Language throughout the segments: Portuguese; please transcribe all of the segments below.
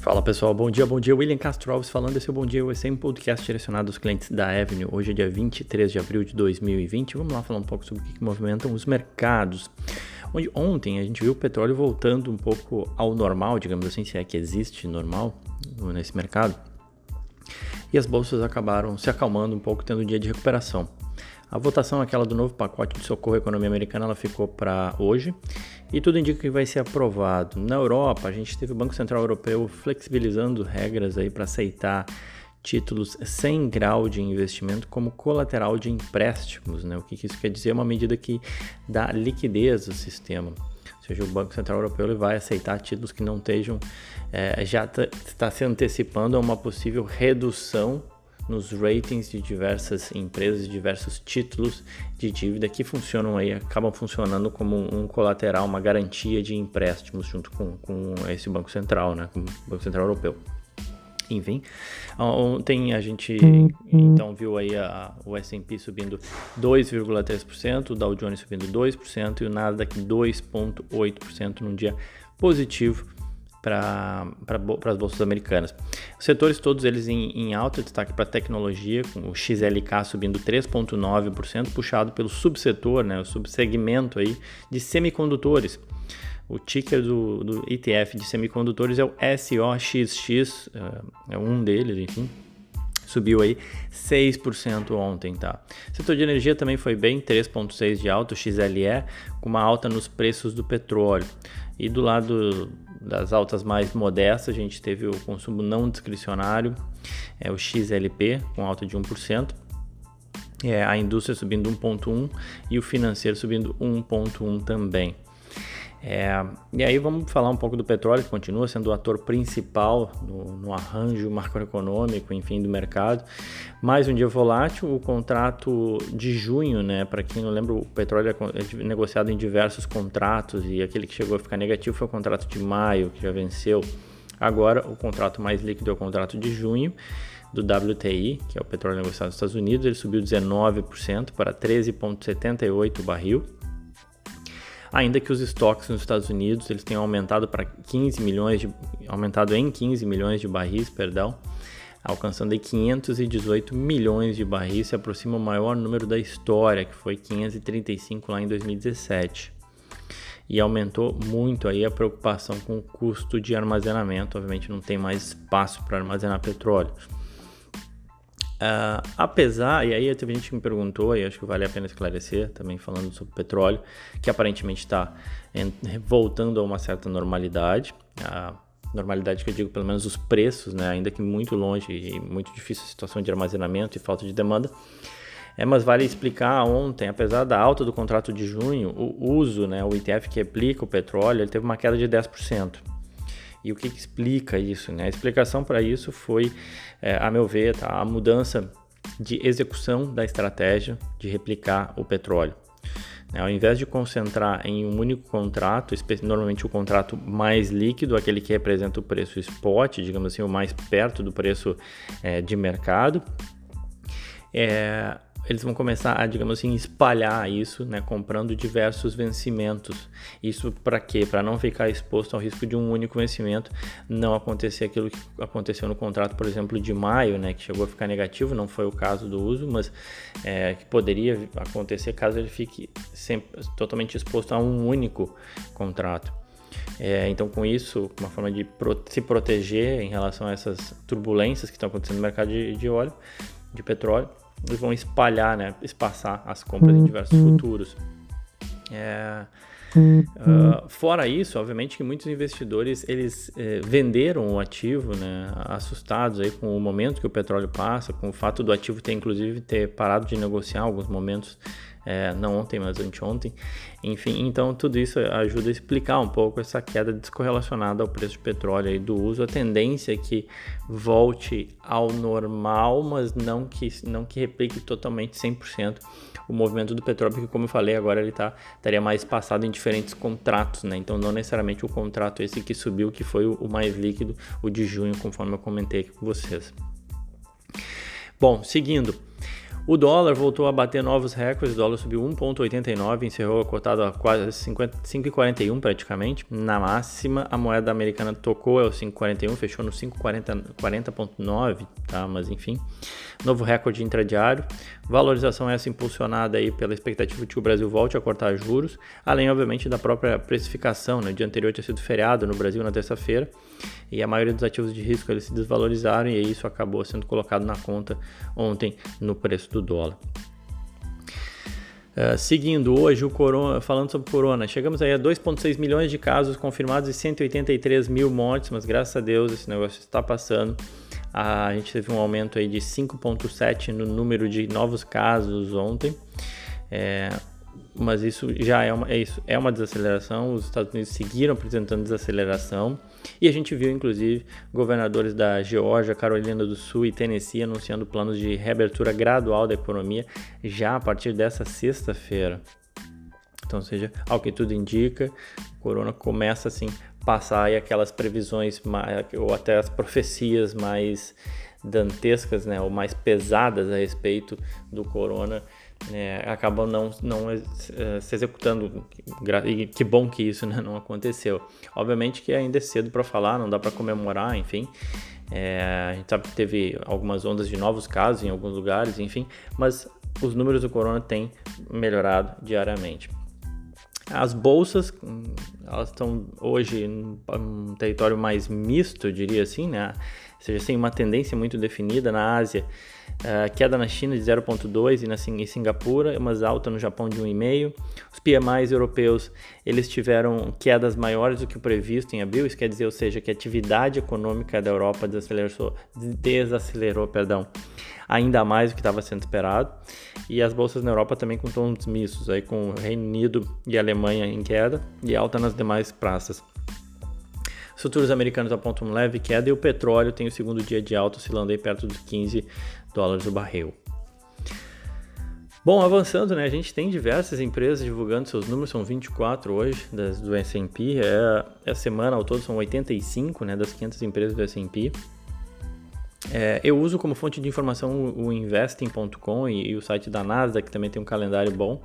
Fala pessoal, bom dia, bom dia. William Castro Alves falando, esse é o Bom Dia USA, um podcast direcionado aos clientes da Avenue. Hoje é dia 23 de abril de 2020. Vamos lá falar um pouco sobre o que, que movimentam os mercados. Onde ontem a gente viu o petróleo voltando um pouco ao normal, digamos assim, se é que existe normal nesse mercado. E as bolsas acabaram se acalmando um pouco, tendo um dia de recuperação. A votação aquela do novo pacote de socorro à economia americana ela ficou para hoje e tudo indica que vai ser aprovado. Na Europa, a gente teve o Banco Central Europeu flexibilizando regras aí para aceitar títulos sem grau de investimento como colateral de empréstimos. Né? O que, que isso quer dizer? É uma medida que dá liquidez ao sistema. Ou seja, o Banco Central Europeu ele vai aceitar títulos que não estejam, é, já está se antecipando a uma possível redução nos ratings de diversas empresas, diversos títulos de dívida que funcionam aí, acabam funcionando como um colateral, uma garantia de empréstimos junto com, com esse Banco Central, né, com o Banco Central Europeu. Enfim, ontem a gente então viu aí a, o S&P subindo 2,3%, o Dow Jones subindo 2% e o Nasdaq 2,8% num dia positivo para as bolsas americanas. Os setores todos eles em, em alto destaque para tecnologia, com o XLK subindo 3,9%, puxado pelo subsetor, né, o subsegmento aí de semicondutores. O ticker do, do ETF de semicondutores é o SOXX, é, é um deles, enfim, subiu aí 6% ontem, tá? Setor de energia também foi bem, 3.6 de alta, XLE, com uma alta nos preços do petróleo. E do lado das altas mais modestas, a gente teve o consumo não discricionário, é o XLP, com alta de 1%. É, a indústria subindo 1,1 e o financeiro subindo 1,1 também. É, e aí vamos falar um pouco do petróleo, que continua sendo o ator principal no, no, arranjo macroeconômico, enfim, do mercado. Mais um dia volátil, o contrato de junho, né? Para quem não lembra, o petróleo é, é negociado em diversos contratos e aquele que chegou a ficar negativo foi o contrato de maio, que já venceu. Agora, o contrato mais líquido é o contrato de junho do WTI, que é o petróleo negociado nos Estados Unidos, ele subiu 19% para 13,78 o barril ainda que os estoques nos Estados Unidos eles tenham aumentado para 15 milhões de, aumentado em 15 milhões de barris, perdão, alcançando aí 518 milhões de barris, se aproxima o maior número da história, que foi 535 lá em 2017. E aumentou muito aí a preocupação com o custo de armazenamento, obviamente não tem mais espaço para armazenar petróleo. Uh, apesar, e aí teve gente que me perguntou, e acho que vale a pena esclarecer, também falando sobre petróleo, que aparentemente está voltando a uma certa normalidade. Normalidade que eu digo, pelo menos os preços, né, ainda que muito longe e muito difícil a situação de armazenamento e falta de demanda. É, mas vale explicar ontem, apesar da alta do contrato de junho, o uso, né, o ETF que aplica o petróleo, ele teve uma queda de 10%. E o que, que explica isso? Né? A explicação para isso foi, é, a meu ver, tá? a mudança de execução da estratégia de replicar o petróleo. Né? Ao invés de concentrar em um único contrato, normalmente o contrato mais líquido, aquele que representa o preço spot, digamos assim, o mais perto do preço é, de mercado, é, eles vão começar a, digamos assim, espalhar isso, né, comprando diversos vencimentos. Isso para quê? Para não ficar exposto ao risco de um único vencimento, não acontecer aquilo que aconteceu no contrato, por exemplo, de maio, né, que chegou a ficar negativo, não foi o caso do uso, mas é, que poderia acontecer caso ele fique sempre, totalmente exposto a um único contrato. É, então, com isso, uma forma de pro se proteger em relação a essas turbulências que estão acontecendo no mercado de, de óleo, de petróleo, eles vão espalhar, né, espaçar as compras em diversos uhum. futuros. É, uh, fora isso, obviamente que muitos investidores eles eh, venderam o ativo, né, assustados aí com o momento que o petróleo passa, com o fato do ativo ter inclusive ter parado de negociar alguns momentos é, não ontem, mas anteontem. Enfim, então tudo isso ajuda a explicar um pouco essa queda descorrelacionada ao preço de petróleo e do uso. A tendência é que volte ao normal, mas não que, não que replique totalmente 100% o movimento do petróleo, porque como eu falei, agora ele tá, estaria mais passado em diferentes contratos, né? Então não necessariamente o contrato esse que subiu, que foi o, o mais líquido, o de junho, conforme eu comentei aqui com vocês. Bom, seguindo. O dólar voltou a bater novos recordes, o dólar subiu 1,89, encerrou cotado a quase 5,41 praticamente. Na máxima, a moeda americana tocou é o 5,41, fechou no 5,40,9, tá? Mas enfim, novo recorde intradiário. Valorização essa impulsionada aí pela expectativa de que o Brasil volte a cortar juros, além obviamente da própria precificação, né? O dia anterior tinha sido feriado no Brasil na terça-feira e a maioria dos ativos de risco eles se desvalorizaram e isso acabou sendo colocado na conta ontem no preço do dólar. Uh, seguindo hoje o corona, falando sobre corona, chegamos aí a 2,6 milhões de casos confirmados e 183 mil mortes, mas graças a Deus esse negócio está passando. Uh, a gente teve um aumento aí de 5,7 no número de novos casos ontem. É, mas isso já é uma, é, isso, é uma desaceleração. Os Estados Unidos seguiram apresentando desaceleração e a gente viu, inclusive, governadores da Geórgia, Carolina do Sul e Tennessee anunciando planos de reabertura gradual da economia já a partir dessa sexta-feira. Então, seja, ao que tudo indica, o corona começa assim passar aí aquelas previsões ou até as profecias mais dantescas, né, ou mais pesadas a respeito do corona é, não, não é, se executando. E que bom que isso né, não aconteceu. Obviamente que ainda é cedo para falar, não dá para comemorar, enfim. É, a gente sabe que teve algumas ondas de novos casos em alguns lugares, enfim, mas os números do corona têm melhorado diariamente. As bolsas, elas estão hoje em um território mais misto, diria assim, né? Ou seja, sem uma tendência muito definida na Ásia. Uh, queda na China de 0,2 e na em Singapura, mas alta no Japão de 1,5. Os PMIs europeus eles tiveram quedas maiores do que o previsto em abril, isso quer dizer, ou seja, que a atividade econômica da Europa desacelerou, desacelerou perdão, ainda mais do que estava sendo esperado. E as bolsas na Europa também com tons mistos, aí com Reino Unido e Alemanha em queda e alta nas demais praças. Os futuros americanos apontam leve queda e o petróleo tem o segundo dia de alta, oscilando aí perto dos 15 dólares o barril. Bom, avançando, né? A gente tem diversas empresas divulgando seus números, são 24 hoje das, do S&P. É, a semana ao todo são 85, né, das 500 empresas do S&P. É, eu uso como fonte de informação o investing.com e, e, o site da Nasdaq, que também tem um calendário bom.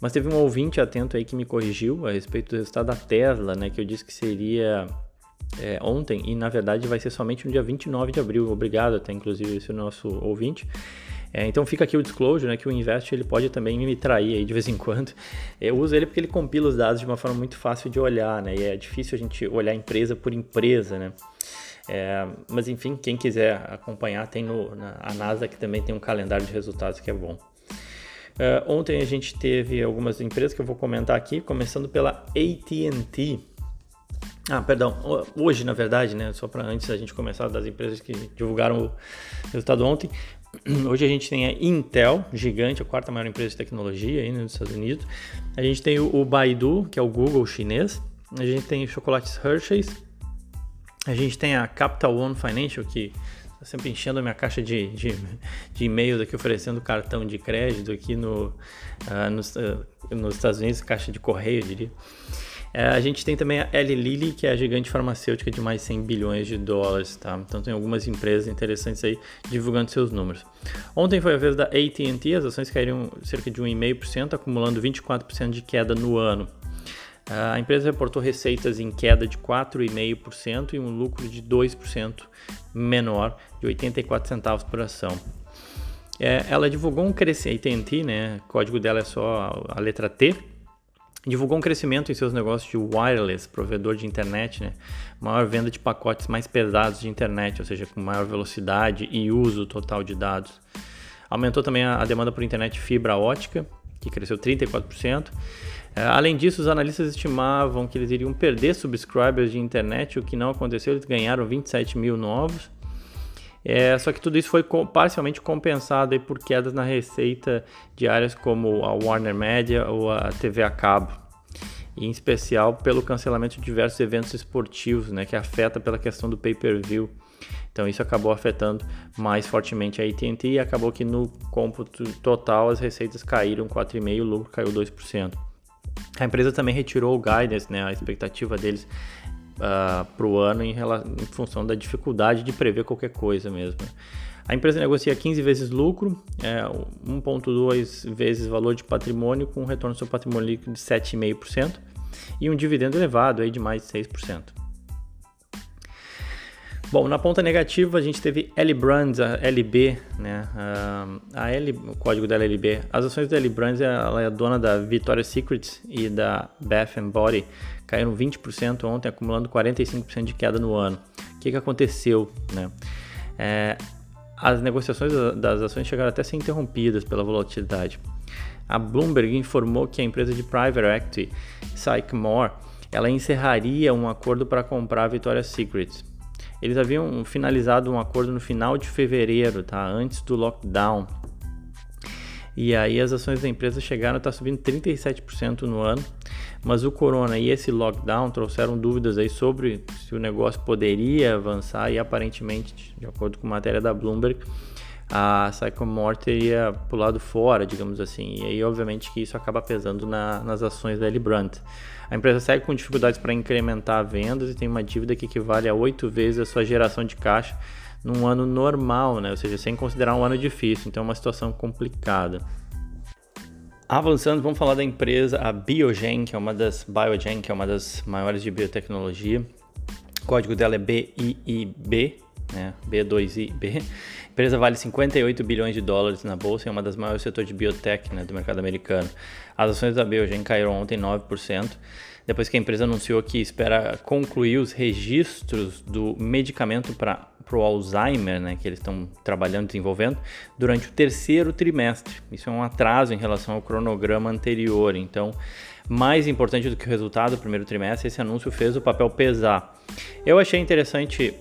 Mas teve um ouvinte atento aí que me corrigiu a respeito do resultado da Tesla, né, que eu disse que seria é, ontem e na verdade vai ser somente no dia 29 de abril. Obrigado até inclusive esse nosso ouvinte. É, então fica aqui o disclosure, né, que o Invest ele pode também me trair aí de vez em quando. Eu uso ele porque ele compila os dados de uma forma muito fácil de olhar, né, e é difícil a gente olhar empresa por empresa, né. É, mas enfim, quem quiser acompanhar, tem no, na, a NASA que também tem um calendário de resultados que é bom. Uh, ontem a gente teve algumas empresas que eu vou comentar aqui, começando pela AT&T. Ah, perdão. Hoje, na verdade, né? Só para antes da gente começar das empresas que divulgaram o resultado ontem. Hoje a gente tem a Intel, gigante, a quarta maior empresa de tecnologia aí nos Estados Unidos. A gente tem o Baidu, que é o Google chinês. A gente tem chocolates Hershey's. A gente tem a Capital One Financial, que está sempre enchendo a minha caixa de, de, de e-mails aqui, oferecendo cartão de crédito aqui no, uh, nos, uh, nos Estados Unidos, caixa de correio, eu diria. É, a gente tem também a Eli Lilly, que é a gigante farmacêutica de mais 100 bilhões de dólares, tá? Então tem algumas empresas interessantes aí divulgando seus números. Ontem foi a vez da AT&T, as ações caíram cerca de 1,5%, acumulando 24% de queda no ano. A empresa reportou receitas em queda de 4,5% e um lucro de 2% menor, de 84 centavos por ação. É, ela divulgou um crescimento, AT&T, né, o código dela é só a letra T, divulgou um crescimento em seus negócios de wireless, provedor de internet, né? maior venda de pacotes mais pesados de internet, ou seja, com maior velocidade e uso total de dados. Aumentou também a demanda por internet fibra ótica, que cresceu 34%. É, além disso, os analistas estimavam que eles iriam perder subscribers de internet, o que não aconteceu, eles ganharam 27 mil novos. É, só que tudo isso foi parcialmente compensado por quedas na receita de áreas como a Warner Media ou a TV a cabo, e em especial pelo cancelamento de diversos eventos esportivos, né, que afeta pela questão do pay-per-view. Então isso acabou afetando mais fortemente a AT&T e acabou que no cômputo total as receitas caíram 4,5%, o lucro caiu 2%. A empresa também retirou o guidance, né, a expectativa deles uh, para o ano em, em, função da dificuldade de prever qualquer coisa mesmo. A empresa negocia 15 vezes lucro, é, 1,2 vezes valor de patrimônio, com um retorno sobre patrimônio líquido de 7,5% e um dividendo elevado aí de mais de 6%. Bom, na ponta negativa a gente teve L Brands, a LB, né? A L, o código dela é LB. As ações da L Brands, ela é dona da Victoria's Secret e da Bath Body, caíram 20% ontem, acumulando 45% de queda no ano. O que, que aconteceu, né? É, as negociações das ações chegaram até a ser interrompidas pela volatilidade. A Bloomberg informou que a empresa de private equity, Sycamore, ela encerraria um acordo para comprar a Victoria's Secret eles haviam finalizado um acordo no final de fevereiro, tá? Antes do lockdown. E aí as ações da empresa chegaram a estar tá subindo 37% no ano, mas o corona e esse lockdown trouxeram dúvidas aí sobre se o negócio poderia avançar e aparentemente, de acordo com matéria da Bloomberg, a Sycamore teria pulado fora, digamos assim. E aí, obviamente, que isso acaba pesando na, nas ações da L Brandt. A empresa segue com dificuldades para incrementar vendas e tem uma dívida que equivale a oito vezes a sua geração de caixa num ano normal, né? ou seja, sem considerar um ano difícil. Então, é uma situação complicada. Avançando, vamos falar da empresa, a Biogen, que é uma das Biogen, que é uma das maiores de biotecnologia. O código dela é BIIB, né? B2IB. A empresa vale 58 bilhões de dólares na bolsa e é uma das maiores setores de biotech né, do mercado americano. As ações da Biogen caíram ontem 9%, depois que a empresa anunciou que espera concluir os registros do medicamento para o Alzheimer, né, que eles estão trabalhando, desenvolvendo, durante o terceiro trimestre. Isso é um atraso em relação ao cronograma anterior. Então, mais importante do que o resultado do primeiro trimestre, esse anúncio fez o papel pesar. Eu achei interessante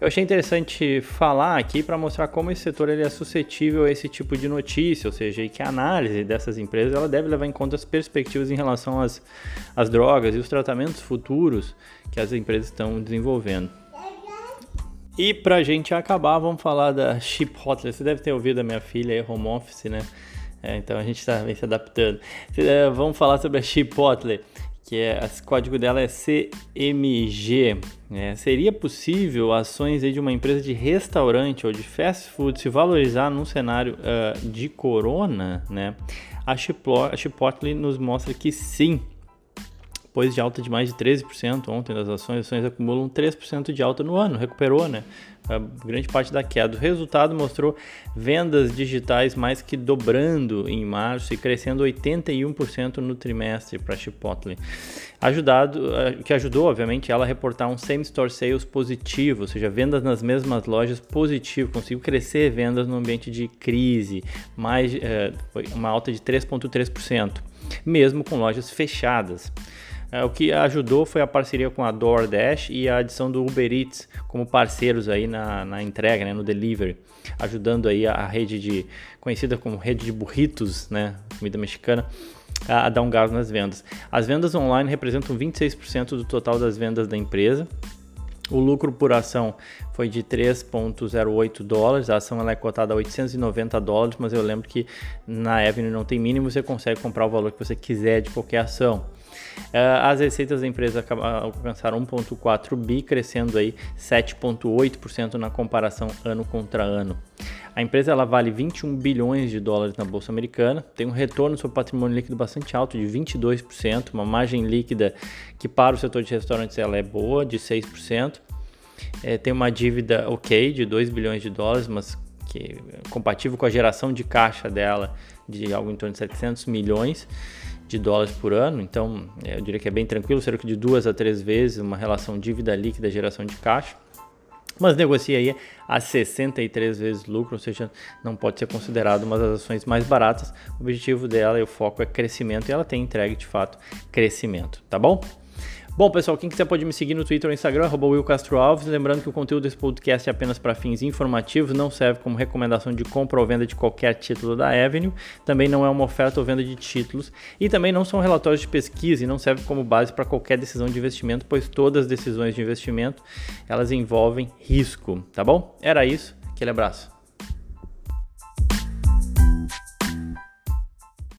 eu achei interessante falar aqui para mostrar como esse setor ele é suscetível a esse tipo de notícia, ou seja, que a análise dessas empresas ela deve levar em conta as perspectivas em relação às, às drogas e os tratamentos futuros que as empresas estão desenvolvendo. E para a gente acabar, vamos falar da Chip Hotler. Você deve ter ouvido a minha filha aí, home office, né? É, então a gente está se adaptando. É, vamos falar sobre a Chip Hotler que é, o código dela é CMG. É, seria possível ações de uma empresa de restaurante ou de fast food se valorizar num cenário uh, de corona? Né? A Chipotle nos mostra que sim, depois de alta de mais de 13% ontem das ações, as ações acumulam 3% de alta no ano, recuperou, né? A grande parte da queda. O resultado mostrou vendas digitais mais que dobrando em março e crescendo 81% no trimestre para Chipotle. Ajudado, eh, que ajudou, obviamente, ela a reportar um same-store sales positivo, ou seja, vendas nas mesmas lojas positivo, conseguiu crescer vendas no ambiente de crise, mais, é, uma alta de 3,3%, mesmo com lojas fechadas. É, o que ajudou foi a parceria com a DoorDash e a adição do Uber Eats como parceiros aí na, na entrega, né, no delivery, ajudando aí a rede de conhecida como rede de burritos, né, comida mexicana, a, a dar um gás nas vendas. As vendas online representam 26% do total das vendas da empresa. O lucro por ação foi de 3,08 dólares. A ação ela é cotada a 890 dólares, mas eu lembro que na Avenue não tem mínimo, você consegue comprar o valor que você quiser de qualquer ação. Eh, as receitas da empresa alcançaram 1,4 bi, crescendo aí 7,8% na comparação ano contra ano. A empresa ela vale 21 bilhões de dólares na bolsa americana, tem um retorno sobre patrimônio líquido bastante alto de 22%, uma margem líquida que para o setor de restaurantes ela é boa, de 6%. É, tem uma dívida ok de 2 bilhões de dólares, mas que é compatível com a geração de caixa dela de algo em torno de 700 milhões de dólares por ano, então é, eu diria que é bem tranquilo, cerca de duas a três vezes uma relação dívida líquida geração de caixa, mas negocia aí a 63 vezes lucro, ou seja, não pode ser considerado uma das ações mais baratas. O objetivo dela e o foco é crescimento e ela tem entregue de fato crescimento, tá bom? Bom, pessoal, quem quiser pode me seguir no Twitter ou Instagram, arroba Will Castro Alves. Lembrando que o conteúdo desse podcast é apenas para fins informativos, não serve como recomendação de compra ou venda de qualquer título da Avenue, também não é uma oferta ou venda de títulos e também não são relatórios de pesquisa e não serve como base para qualquer decisão de investimento, pois todas as decisões de investimento elas envolvem risco, tá bom? Era isso, aquele abraço.